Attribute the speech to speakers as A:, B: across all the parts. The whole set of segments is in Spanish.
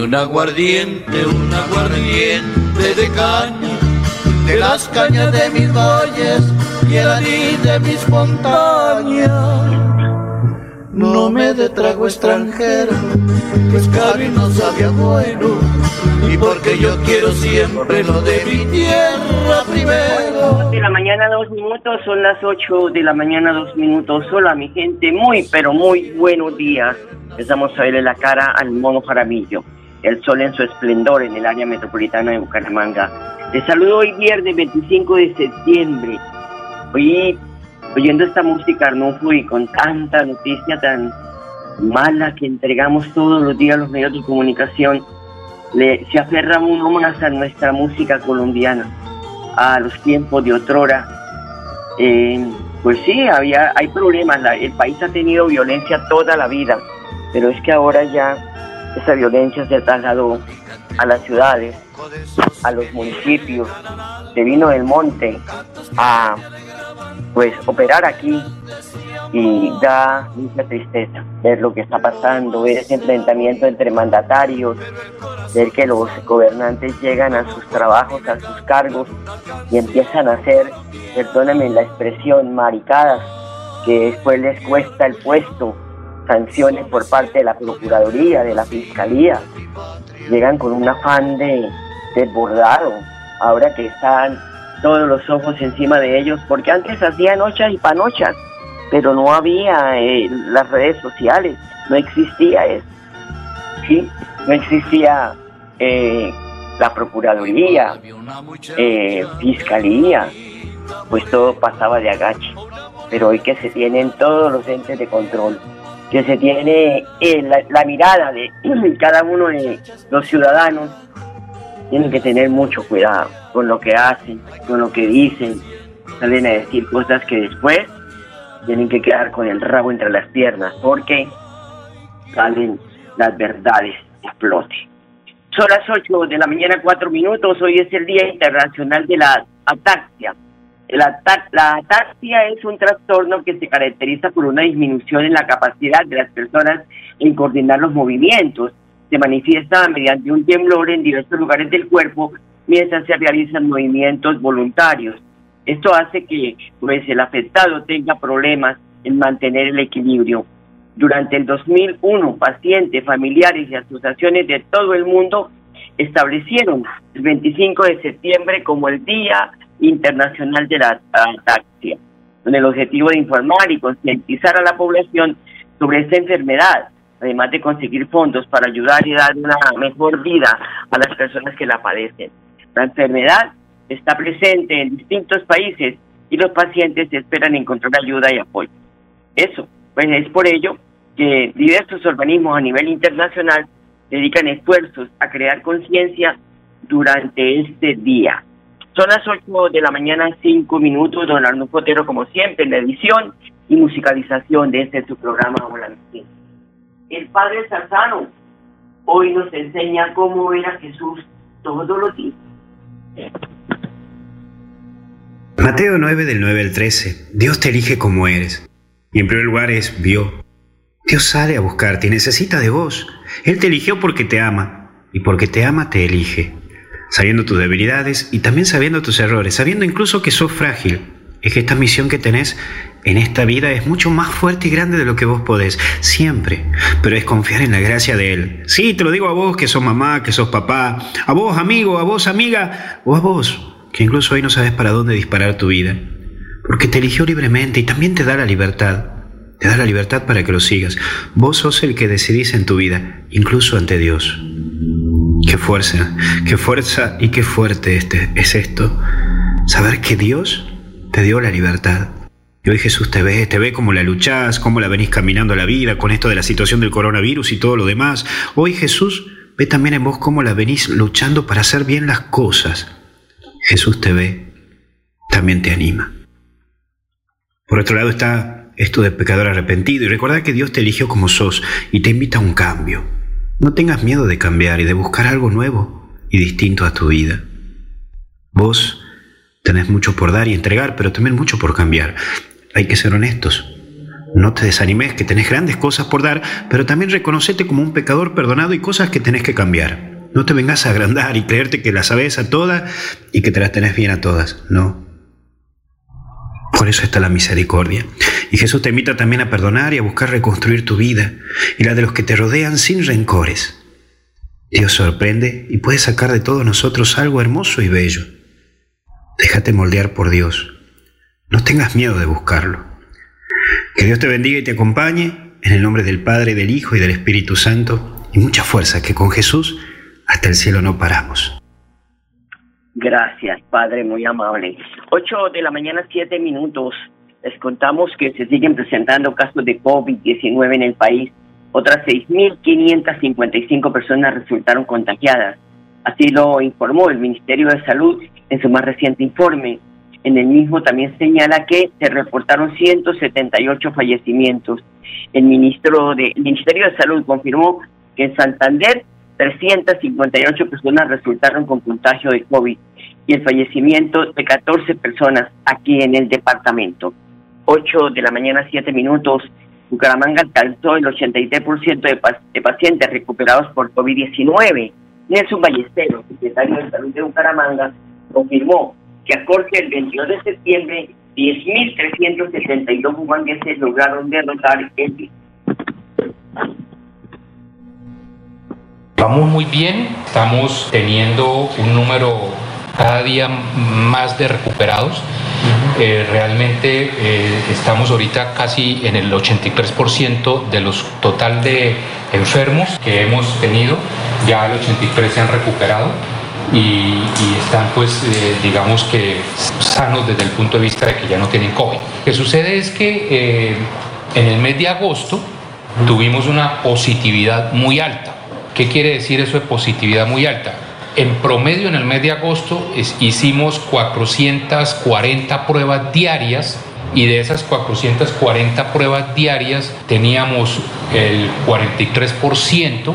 A: Un aguardiente, un aguardiente de caña, de las cañas de mis valles y el anís de mis montañas. No me de trago extranjero, que es caro y no sabía bueno, y porque yo quiero siempre lo de mi tierra primero.
B: de la mañana, dos minutos, son las ocho de la mañana, dos minutos. Hola, mi gente, muy, pero muy buenos días. Empezamos a verle la cara al mono Jaramillo, el sol en su esplendor en el área metropolitana de Bucaramanga. Les saludo hoy viernes 25 de septiembre. Hoy, oyendo esta música, Arnulfo, y con tanta noticia tan mala que entregamos todos los días a los medios de comunicación, le, se aferra uno más a nuestra música colombiana a los tiempos de otrora. Eh, pues sí, había, hay problemas. la- el país ha tenido violencia toda la vida, pero es que ahora ya esa violencia se trasladó a las ciudades, a los municipios, se vino del monte a pues operar aquí. Y da mucha tristeza ver lo que está pasando, ver ese enfrentamiento entre mandatarios, ver que los gobernantes llegan a sus trabajos, a sus cargos y empiezan a hacer, perdónenme la expresión, maricadas, que después les cuesta el puesto, sanciones por parte de la Procuraduría, de la Fiscalía, llegan con un afán de desbordado, ahora que están todos los ojos encima de ellos, porque antes hacían ochas y panochas, pero no había eh, las redes sociales, no existía eso, ¿sí? No existía eh, la Procuraduría, eh, Fiscalía, pues todo pasaba de agache. Pero hoy que se tienen todos los entes de control, que se tiene eh, la, mirada de cada uno de los ciudadanos, tienen que tener mucho cuidado con lo que hacen, con lo que dicen, salen a decir cosas que después tienen que quedar con el rabo entre las piernas, porque salen las verdades a flote. Son las 8 de la mañana, 4 minutos. Hoy es el Día Internacional de la Ataxia. La ataxia es un trastorno que se caracteriza por una disminución en la capacidad de las personas en coordinar los movimientos. Se manifiesta mediante un temblor en diversos lugares del cuerpo mientras se realizan movimientos voluntarios. Esto hace que pues, el afectado tenga problemas en mantener el equilibrio. Durante el 2001, pacientes, familiares y asociaciones de todo el mundo establecieron el 25 de septiembre como el Día Internacional de la Ataxia, con el objetivo de informar y concientizar a la población sobre esta enfermedad, además de conseguir fondos para ayudar y dar una mejor vida a las personas que la padecen. La enfermedad está presente en distintos países y los pacientes esperan encontrar ayuda y apoyo. Eso, pues es por ello que diversos organismos a nivel internacional dedican esfuerzos a crear conciencia durante este día. Son las 8 de la mañana, 5 minutos, don Arnulfo Otero, como siempre, en la edición y musicalización de este su programa Hola mi gente. El Padre Sarzano hoy nos enseña cómo era Jesús todos los días.
C: Mateo 9 del 9 al 13. Dios te elige como eres. Y en primer lugar es vio. Dios sale a buscarte y necesita de vos. Él te eligió porque te ama. Y porque te ama te elige. Sabiendo tus debilidades y también sabiendo tus errores. Sabiendo incluso que sos frágil. es que esta misión que tenés en esta vida es mucho más fuerte y grande de lo que vos podés, siempre, pero es confiar en la gracia de Él. Sí, te lo digo a vos que sos mamá, que sos papá, a vos amigo, a vos amiga, o a vos, que incluso hoy no sabes para dónde disparar tu vida, porque te eligió libremente y también te da la libertad. Te da la libertad para que lo sigas. Vos sos el que decidís en tu vida, incluso ante Dios. Qué fuerza, qué fuerza y qué fuerte este, es esto. Saber que Dios te dio la libertad. Y hoy Jesús te ve, te ve cómo la luchás, cómo la venís caminando la vida con esto de la situación del coronavirus y todo lo demás. Hoy Jesús ve también en vos cómo la venís luchando para hacer bien las cosas. Jesús te ve, también te anima. Por otro lado está esto de pecador arrepentido y recordar que Dios te eligió como sos y te invita a un cambio. No tengas miedo de cambiar y de buscar algo nuevo y distinto a tu vida. Vos tenés mucho por dar y entregar, pero también mucho por cambiar. Hay que ser honestos. No te desanimes que tenés grandes cosas por dar, pero también reconocete como un pecador perdonado y cosas que tenés que cambiar. No te vengas a agrandar y creerte que las sabes a todas y que te las tenés bien a todas. No. Por eso está la misericordia. Y Jesús te invita también a perdonar y a buscar reconstruir tu vida y la de los que te rodean sin rencores. Dios sorprende y puede sacar de todos nosotros algo hermoso y bello. Déjate moldear por Dios. No tengas miedo de buscarlo. Que Dios te bendiga y te acompañe en el nombre del Padre, del Hijo y del Espíritu Santo y mucha fuerza que con Jesús hasta el cielo no paramos.
B: Gracias, Padre, muy amable. Ocho de la mañana, siete minutos. Les contamos que se siguen presentando casos de COVID-19 en el país. Otras 6.555 personas resultaron contagiadas. Así lo informó el Ministerio de Salud en su más reciente informe. En el mismo también señala que se reportaron 178 fallecimientos. El, ministro de, el Ministerio de Salud confirmó que en Santander 358 personas resultaron con contagio de COVID y el fallecimiento de 14 personas aquí en el departamento. 8 de la mañana, 7 minutos. Bucaramanga alcanzó el 83% de, de pacientes recuperados por COVID-19. Nelson Ballesteros, secretario de Salud de Bucaramanga, confirmó que a corte del 22 de septiembre, 10.372 bumangueses lograron derrotar el virus.
D: Vamos muy bien, estamos teniendo un número cada día más de recuperados. Eh, realmente eh, estamos ahorita casi en el 83% de los total de enfermos que hemos tenido, ya el 83 se han recuperado y, están pues eh, digamos que sanos desde el punto de vista de que ya no tienen COVID. Lo que sucede es que en el mes de agosto tuvimos una positividad muy alta. ¿Qué quiere decir eso de positividad muy alta? En promedio en el mes de agosto hicimos 440 pruebas diarias y de esas 440 pruebas diarias teníamos el 43%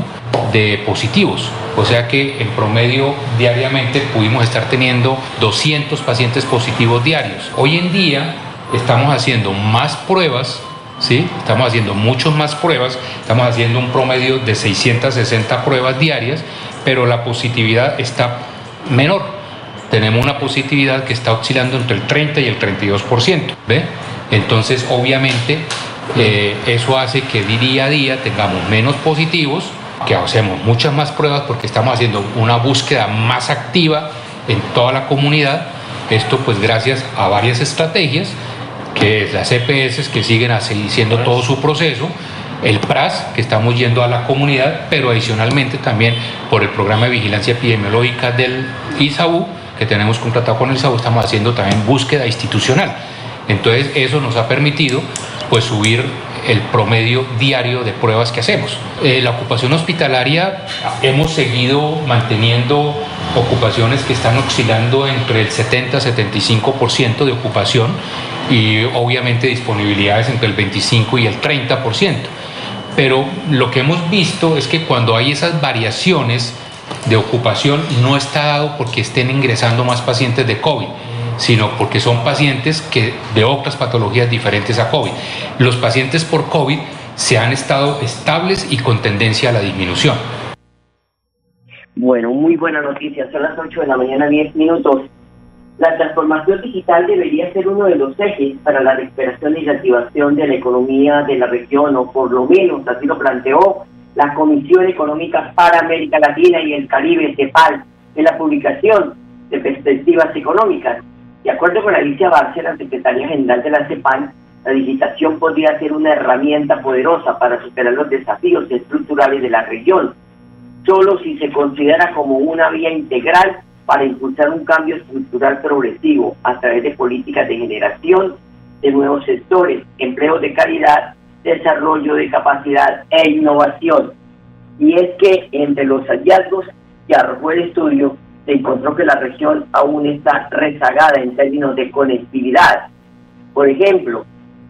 D: de positivos. O sea que en promedio diariamente pudimos estar teniendo 200 pacientes positivos diarios. Hoy en día estamos haciendo más pruebas, ¿sí? estamos haciendo muchas más pruebas, estamos haciendo un promedio de 660 pruebas diarias, pero la positividad está menor. Tenemos una positividad que está oscilando entre el 30 y el 32%. ¿ve? Entonces, obviamente, eh, eso hace que día a día tengamos menos positivos que hacemos muchas más pruebas porque estamos haciendo una búsqueda más activa en toda la comunidad. Esto pues gracias a varias estrategias, que es las EPS que siguen haciendo todo su proceso, el PRAS, que estamos yendo a la comunidad, pero adicionalmente también por el programa de vigilancia epidemiológica del ISAU, que tenemos contratado con el ISAU, estamos haciendo también búsqueda institucional. Entonces eso nos ha permitido pues subir el promedio diario de pruebas que hacemos. Eh, la ocupación hospitalaria, hemos seguido manteniendo ocupaciones que están oscilando entre el 70-75% de ocupación y obviamente disponibilidades entre el 25 y el 30%. Pero lo que hemos visto es que cuando hay esas variaciones de ocupación no está dado porque estén ingresando más pacientes de COVID sino porque son pacientes que de otras patologías diferentes a COVID. Los pacientes por COVID se han estado estables y con tendencia a la disminución.
B: Bueno, muy buena noticia. Son las 8 de la mañana, 10 minutos. La transformación digital debería ser uno de los ejes para la recuperación y reactivación de la economía de la región, o por lo menos así lo planteó la Comisión Económica para América Latina y el Caribe, CEPAL, en la publicación de perspectivas económicas. De acuerdo con Alicia Bárcena, secretaria general de la CEPAL, la digitación podría ser una herramienta poderosa para superar los desafíos estructurales de la región, solo si se considera como una vía integral para impulsar un cambio estructural progresivo a través de políticas de generación de nuevos sectores, empleos de calidad, desarrollo de capacidad e innovación. Y es que entre los hallazgos que arrojó el estudio, se encontró que la región aún está rezagada en términos de conectividad. Por ejemplo,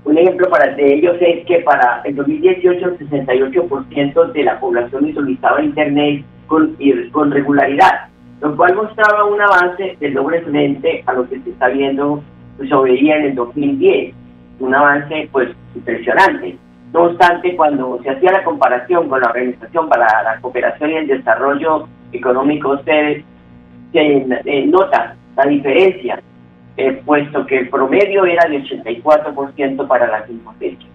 B: un ejemplo para de ellos es que para el 2018 el 68% de la población visualizaba Internet con, con regularidad, lo cual mostraba un avance del logro excelente a lo que se está viendo, pues, se veía en el 2010, un avance pues impresionante. No obstante, cuando se hacía la comparación con la Organización para la Cooperación y el Desarrollo Económico, se, se nota la diferencia eh, puesto que el promedio era de 84% para la misma fecha.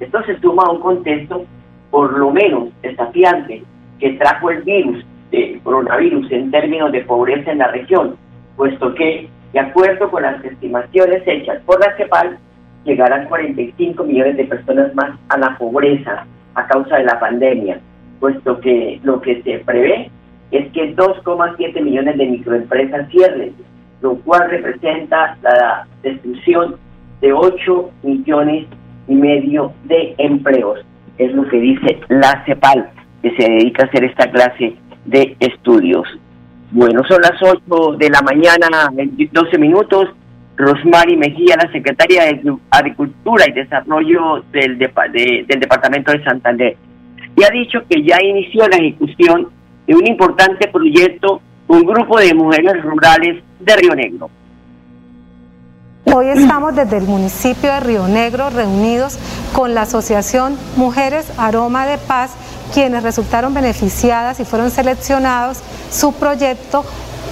B: Esto se suma a un contexto por lo menos desafiante que trajo el virus, el coronavirus, en términos de pobreza en la región, puesto que, de acuerdo con las estimaciones hechas por la CEPAL, llegarán 45 millones de personas más a la pobreza a causa de la pandemia, puesto que lo que se prevé es que 2,7 millones de microempresas cierren lo cual representa la destrucción de 8 millones y medio de empleos. Es lo que dice la CEPAL, que se dedica a hacer esta clase de estudios. Bueno, son las 8 de la mañana, 12 minutos. Rosmary Mejía, la secretaria de Agricultura y Desarrollo del, del Departamento de Santander, y ha dicho que ya inició la ejecución de un importante proyecto un grupo de mujeres rurales de Río Negro.
E: Hoy estamos desde el municipio de Río Negro reunidos con la Asociación Mujeres Aroma de Paz, quienes resultaron beneficiadas y fueron seleccionados su proyecto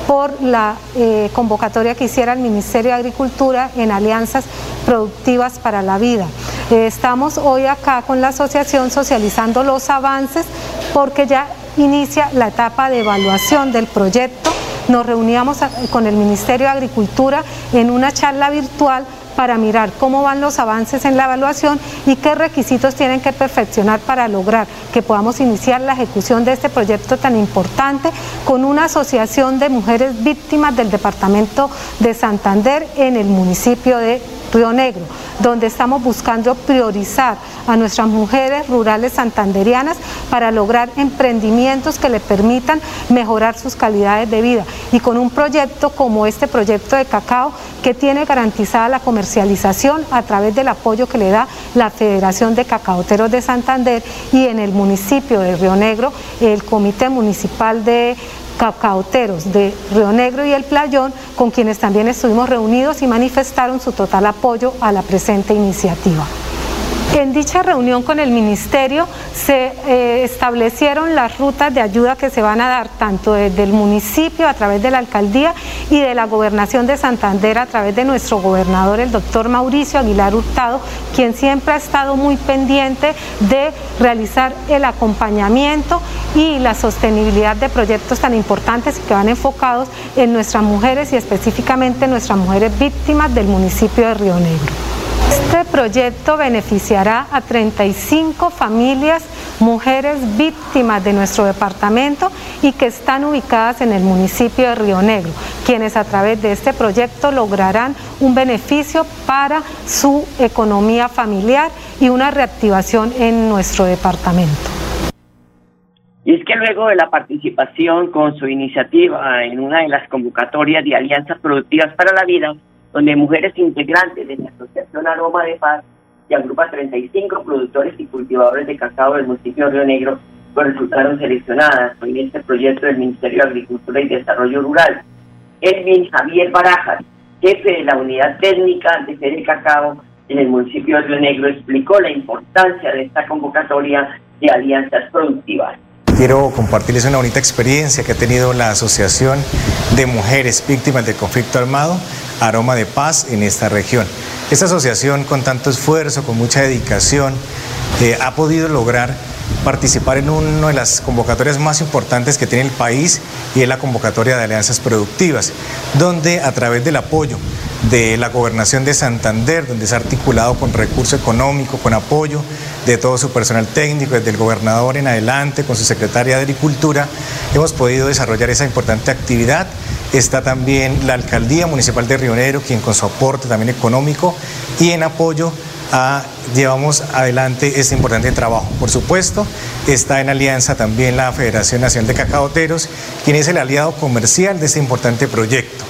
E: por la eh, convocatoria que hiciera el Ministerio de Agricultura en alianzas productivas para la vida. Eh, estamos hoy acá con la asociación socializando los avances porque ya inicia la etapa de evaluación del proyecto. Nos reuníamos con el Ministerio de Agricultura en una charla virtual para mirar cómo van los avances en la evaluación y qué requisitos tienen que perfeccionar para lograr que podamos iniciar la ejecución de este proyecto tan importante con una asociación de mujeres víctimas del departamento de Santander en el municipio de Río Negro, donde estamos buscando priorizar a nuestras mujeres rurales santanderianas para lograr emprendimientos que le permitan mejorar sus calidades de vida. Y con un proyecto como este proyecto de cacao que tiene garantizada la comercialización a través del apoyo que le da la Federación de Cacaoteros de Santander y en el municipio de Río Negro el Comité Municipal de cacaoteros de Río Negro y El Playón, con quienes también estuvimos reunidos y manifestaron su total apoyo a la presente iniciativa. En dicha reunión con el Ministerio se eh, establecieron las rutas de ayuda que se van a dar tanto desde el municipio a través de la alcaldía y de la gobernación de Santander a través de nuestro gobernador, el doctor Mauricio Aguilar Hurtado, quien siempre ha estado muy pendiente de realizar el acompañamiento y la sostenibilidad de proyectos tan importantes que van enfocados en nuestras mujeres y específicamente nuestras mujeres víctimas del municipio de Río Negro. Este proyecto beneficiará a 35 familias, mujeres víctimas de nuestro departamento y que están ubicadas en el municipio de Río Negro, quienes a través de este proyecto lograrán un beneficio para su economía familiar y una reactivación en nuestro departamento.
B: Y es que luego de la participación con su iniciativa en una de las convocatorias de alianzas productivas para la vida, donde mujeres integrantes de la Asociación Aroma de Paz, que agrupa 35 productores y cultivadores de cacao del municipio de Río Negro, pues resultaron seleccionadas en este proyecto del Ministerio de Agricultura y Desarrollo Rural. Edwin Javier Barajas, jefe de la unidad técnica de Fede Cacao en el municipio de Río Negro, explicó la importancia de esta convocatoria de alianzas productivas.
F: Quiero compartirles una bonita experiencia que ha tenido la Asociación de Mujeres Víctimas del Conflicto Armado Aroma de Paz en esta región. Esta asociación con tanto esfuerzo, con mucha dedicación, eh, ha podido lograr participar en una de las convocatorias más importantes que tiene el país y es la convocatoria de alianzas productivas, donde a través del apoyo de la gobernación de Santander, donde se ha articulado con recurso económico, con apoyo de todo su personal técnico, desde el gobernador en adelante, con su secretaria de Agricultura, hemos podido desarrollar esa importante actividad. Está también la Alcaldía Municipal de Río Negro, quien con su aporte también económico y en apoyo llevamos adelante este importante trabajo. Por supuesto, está en alianza también la Federación Nacional de Cacaoteros, quien es el aliado comercial de este importante proyecto.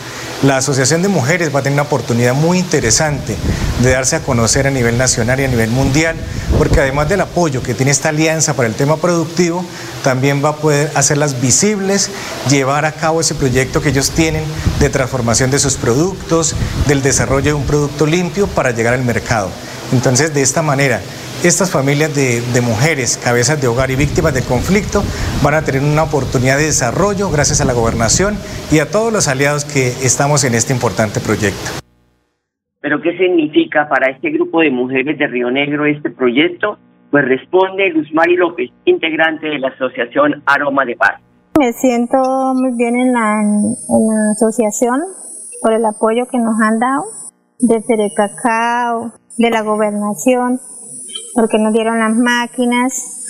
F: La Asociación de Mujeres va a tener una oportunidad muy interesante de darse a conocer a nivel nacional y a nivel mundial, porque además del apoyo que tiene esta alianza para el tema productivo, también va a poder hacerlas visibles, llevar a cabo ese proyecto que ellos tienen de transformación de sus productos, del desarrollo de un producto limpio para llegar al mercado. Entonces, de esta manera, estas familias de, mujeres, cabezas de hogar y víctimas del conflicto van a tener una oportunidad de desarrollo gracias a la gobernación y a todos los aliados que estamos en este importante proyecto.
B: ¿Pero qué significa para este grupo de mujeres de Río Negro este proyecto? Pues responde Luz Mari López, integrante de la Asociación Aroma de Paz.
G: Me siento muy bien en la, asociación por el apoyo que nos han dado de Cacao, de la gobernación, porque nos dieron las máquinas,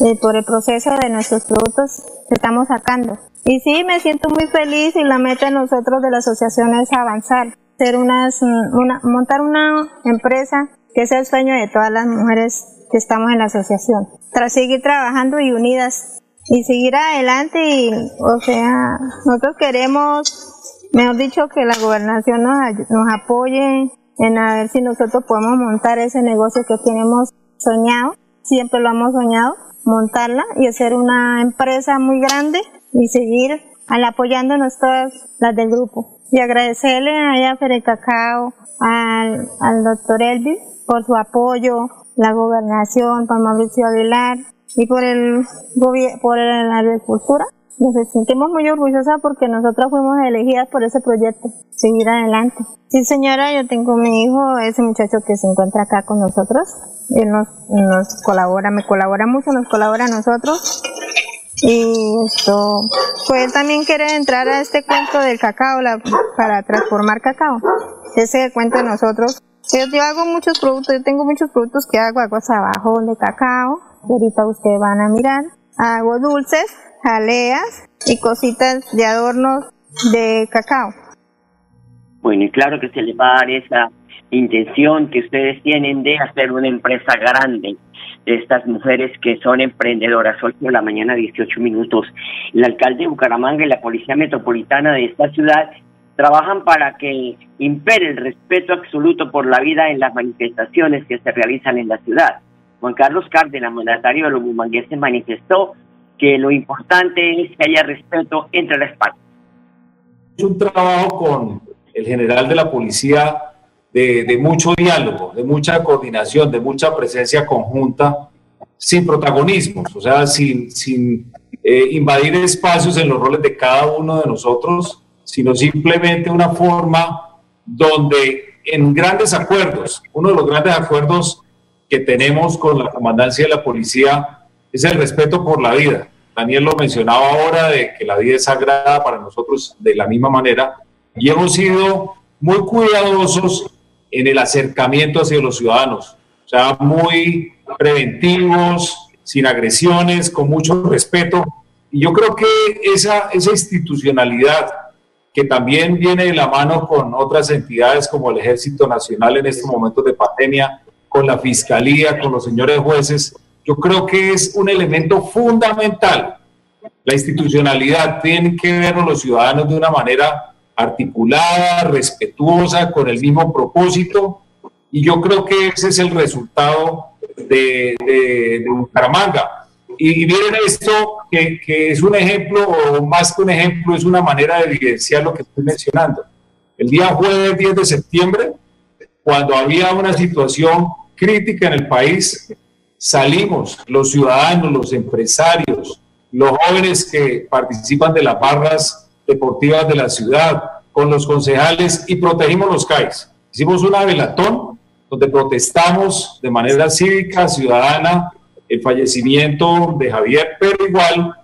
G: eh, por el proceso de nuestros productos que estamos sacando. Y sí, me siento muy feliz y la meta de nosotros de la asociación es avanzar, ser unas, una, montar una empresa que es el sueño de todas las mujeres que estamos en la asociación. Tras seguir trabajando y unidas y seguir adelante y, o sea, nosotros queremos, mejor dicho, que la gobernación nos, nos apoye en a ver si nosotros podemos montar ese negocio que tenemos soñado, siempre lo hemos soñado, montarla y hacer una empresa muy grande y seguir apoyándonos todas las del grupo. Y agradecerle a Fere Cacao, al, al doctor Elvis por su apoyo, la gobernación, por Mauricio Aguilar y por el por la agricultura nos sentimos muy orgullosas porque nosotras fuimos elegidas por ese proyecto, seguir adelante. Sí, señora, yo tengo mi hijo, ese muchacho que se encuentra acá con nosotros. Él nos, nos colabora, me colabora mucho, nos colabora a nosotros. Y esto, pues también quiere entrar a este cuento del cacao para transformar cacao. Ese cuento de nosotros. Yo, yo hago muchos productos, yo tengo muchos productos que hago, hago abajo de cacao, ahorita ustedes van a mirar. Hago dulces, jaleas y cositas de adornos de cacao.
B: Bueno, y claro que se le va a dar esa intención que ustedes tienen de hacer una empresa grande de estas mujeres que son emprendedoras. 8 de la mañana, 18 minutos. El alcalde de Bucaramanga y la Policía Metropolitana de esta ciudad trabajan para que impere el respeto absoluto por la vida en las manifestaciones que se realizan en la ciudad. Juan Carlos Cárdenas, mandatario de los bumangueses, manifestó que lo importante es que haya respeto entre las partes.
H: Es un trabajo con el general de la policía de, mucho diálogo, de mucha coordinación, de mucha presencia conjunta, sin protagonismos, o sea, sin, sin eh, invadir espacios en los roles de cada uno de nosotros, sino simplemente una forma donde en grandes acuerdos, uno de los grandes acuerdos que tenemos con la comandancia de la policía es el respeto por la vida. Daniel lo mencionaba ahora de que la vida es sagrada para nosotros de la misma manera y hemos sido muy cuidadosos en el acercamiento hacia los ciudadanos, o sea, muy preventivos, sin agresiones, con mucho respeto. Y yo creo que esa, esa institucionalidad que también viene de la mano con otras entidades como el Ejército Nacional en estos momentos de pandemia, con la Fiscalía, con los señores jueces, yo creo que es un elemento fundamental. La institucionalidad tiene que ver los ciudadanos de una manera articulada, respetuosa, con el mismo propósito, y yo creo que ese es el resultado de, de, Bucaramanga. Y, miren esto, que, que, es un ejemplo, o más que un ejemplo, es una manera de evidenciar lo que estoy mencionando. El día jueves 10 de septiembre, cuando había una situación crítica en el país, salimos los ciudadanos, los empresarios, los jóvenes que participan de las barras deportivas de la ciudad, con los concejales y protegimos los CAIs. Hicimos una velatón donde protestamos de manera cívica, ciudadana, el fallecimiento de Javier, pero igual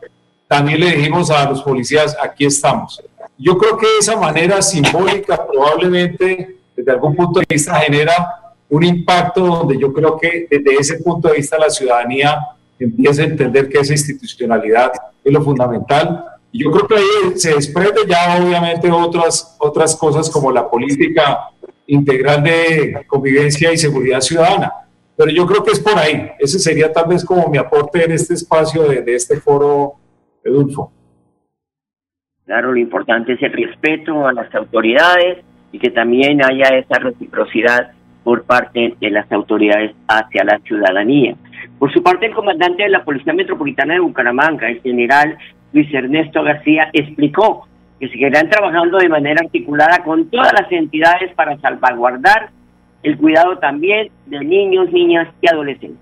H: también le dijimos a los policías, aquí estamos. Yo creo que esa manera simbólica probablemente desde algún punto de vista genera un impacto donde yo creo que desde ese punto de vista la ciudadanía empieza a entender que esa institucionalidad es lo fundamental. Y yo creo que ahí se desprende ya obviamente otras, otras cosas como la política integral de convivencia y seguridad ciudadana. Pero yo creo que es por ahí. Ese sería tal vez como mi aporte en este espacio de, este foro, Edulfo.
B: Claro, lo importante es el respeto a las autoridades y que también haya esa reciprocidad por parte de las autoridades hacia la ciudadanía. Por su parte, el comandante de la Policía Metropolitana de Bucaramanga, el general Luis Ernesto García, explicó que seguirán trabajando de manera articulada con todas las entidades para salvaguardar el cuidado también de niños, niñas y adolescentes.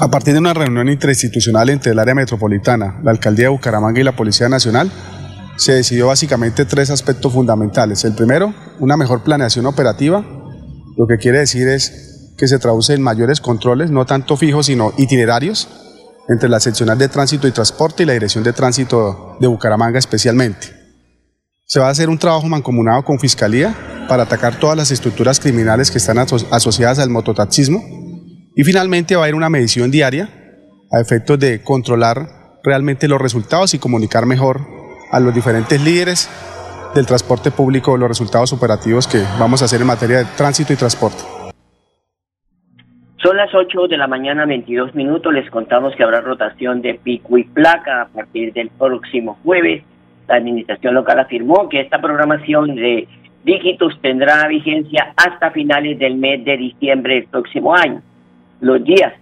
I: A partir de una reunión interinstitucional entre el área metropolitana, la Alcaldía de Bucaramanga y la Policía Nacional, se decidió básicamente tres aspectos fundamentales. El primero, una mejor planeación operativa, lo que quiere decir es que se traduce en mayores controles, no tanto fijos, sino itinerarios, entre la seccional de tránsito y transporte y la dirección de tránsito de Bucaramanga especialmente. Se va a hacer un trabajo mancomunado con Fiscalía para atacar todas las estructuras criminales que están asociadas al mototaxismo y finalmente va a haber una medición diaria a efectos de controlar realmente los resultados y comunicar mejor a los diferentes líderes del transporte público los resultados operativos que vamos a hacer en materia de tránsito y transporte.
B: Son las 8 de la mañana, 22 minutos. Les contamos que habrá rotación de pico y placa a partir del próximo jueves. La administración local afirmó que esta programación de dígitos tendrá vigencia hasta finales del mes de diciembre del próximo año. Los días,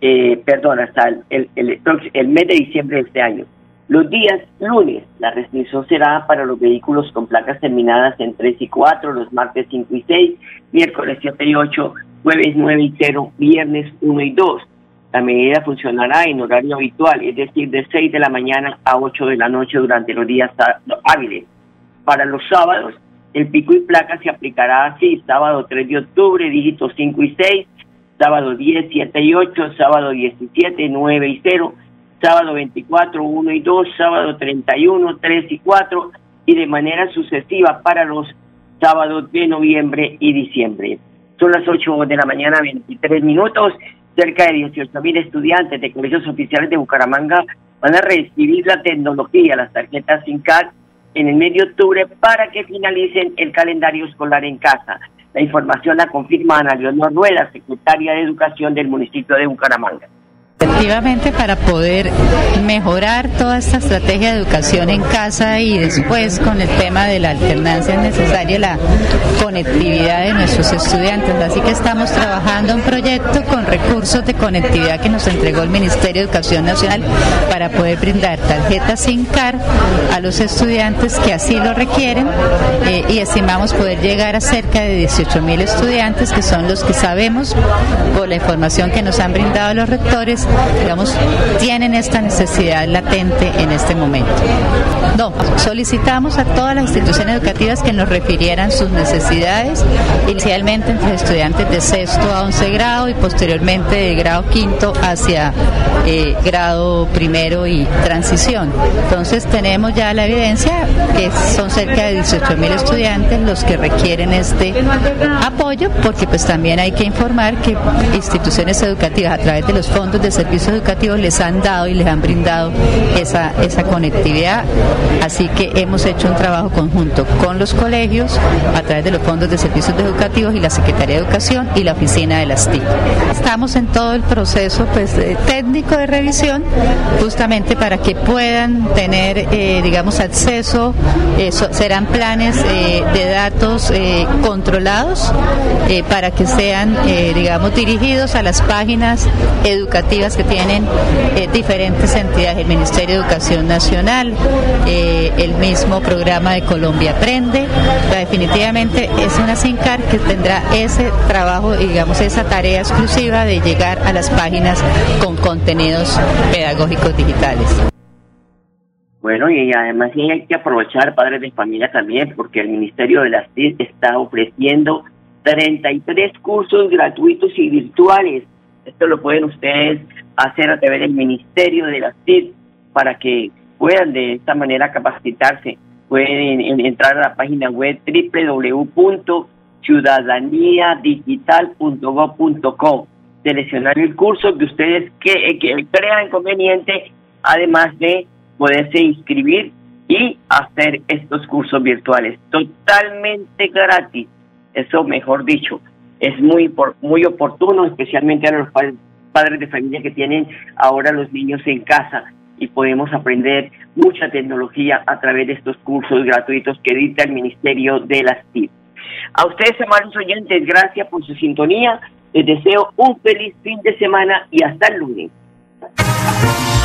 B: eh, perdón, hasta el, el, el mes de diciembre de este año. Los días lunes, la restricción será para los vehículos con placas terminadas en 3 y 4, los martes 5 y 6, miércoles 7 y 8, jueves 9 y 0, viernes 1 y 2. La medida funcionará en horario habitual, es decir, de 6 de la mañana a 8 de la noche durante los días hábiles. Para los sábados, el pico y placa se aplicará así, sábado 3 de octubre, dígitos 5 y 6, sábado 10, 7 y 8, sábado 17, 9 y 0, sábado 24, 1 y 2, sábado 31, 3 y 4 y de manera sucesiva para los sábados de noviembre y diciembre. Son las 8 de la mañana, 23 minutos. Cerca de 18 mil estudiantes de colegios oficiales de Bucaramanga van a recibir la tecnología, las tarjetas SINCAD, en el mes de octubre para que finalicen el calendario escolar en casa. La información la confirma Ana Leonor Rueda, secretaria de Educación del municipio de Bucaramanga.
J: Efectivamente, para poder mejorar toda esta estrategia de educación en casa y después con el tema de la alternancia es necesaria la conectividad de nuestros estudiantes. Así que estamos trabajando un proyecto con recursos de conectividad que nos entregó el Ministerio de Educación Nacional para poder brindar tarjetas sin CAR a los estudiantes que así lo requieren eh, y estimamos poder llegar a cerca de 18 mil estudiantes que son los que sabemos por la información que nos han brindado los rectores digamos, tienen esta necesidad latente en este momento. No, solicitamos a todas las instituciones educativas que nos refirieran sus necesidades, inicialmente entre estudiantes de sexto a once grado y posteriormente de grado quinto hacia eh, grado primero y transición. Entonces tenemos ya la evidencia que son cerca de 18 mil estudiantes los que requieren este apoyo, porque pues también hay que informar que instituciones educativas a través de los fondos de servicios educativos les han dado y les han brindado esa, esa conectividad. Así que hemos hecho un trabajo conjunto con los colegios a través de los fondos de servicios educativos y la Secretaría de Educación y la oficina de las TIC. Estamos en todo el proceso pues, técnico de revisión justamente para que puedan tener, eh, digamos, acceso, eh, serán planes eh, de datos controlados para que sean, digamos, dirigidos a las páginas educativas que tienen eh, diferentes entidades, el Ministerio de Educación Nacional, eh, el mismo programa de Colombia Aprende. definitivamente es una SINCAR que tendrá ese trabajo, digamos, esa tarea exclusiva de llegar a las páginas con contenidos pedagógicos digitales.
B: Bueno, y además hay que aprovechar padres de familia también, porque el Ministerio de las TIC está ofreciendo 33 cursos gratuitos y virtuales. Esto lo pueden ustedes hacer a través del Ministerio de las TIC para que puedan de esta manera capacitarse. Pueden entrar a la página web www.ciudadanía.digital.gov.com, seleccionar el curso que ustedes que crean conveniente, además de poderse inscribir y hacer estos cursos virtuales totalmente gratis. Eso, mejor dicho, es muy, muy oportuno, especialmente a los padres, padres de familia que tienen ahora los niños en casa y podemos aprender mucha tecnología a través de estos cursos gratuitos que dicta el Ministerio de las TIC. A ustedes, amados oyentes, gracias por su sintonía. Les deseo un feliz fin de semana y hasta el lunes.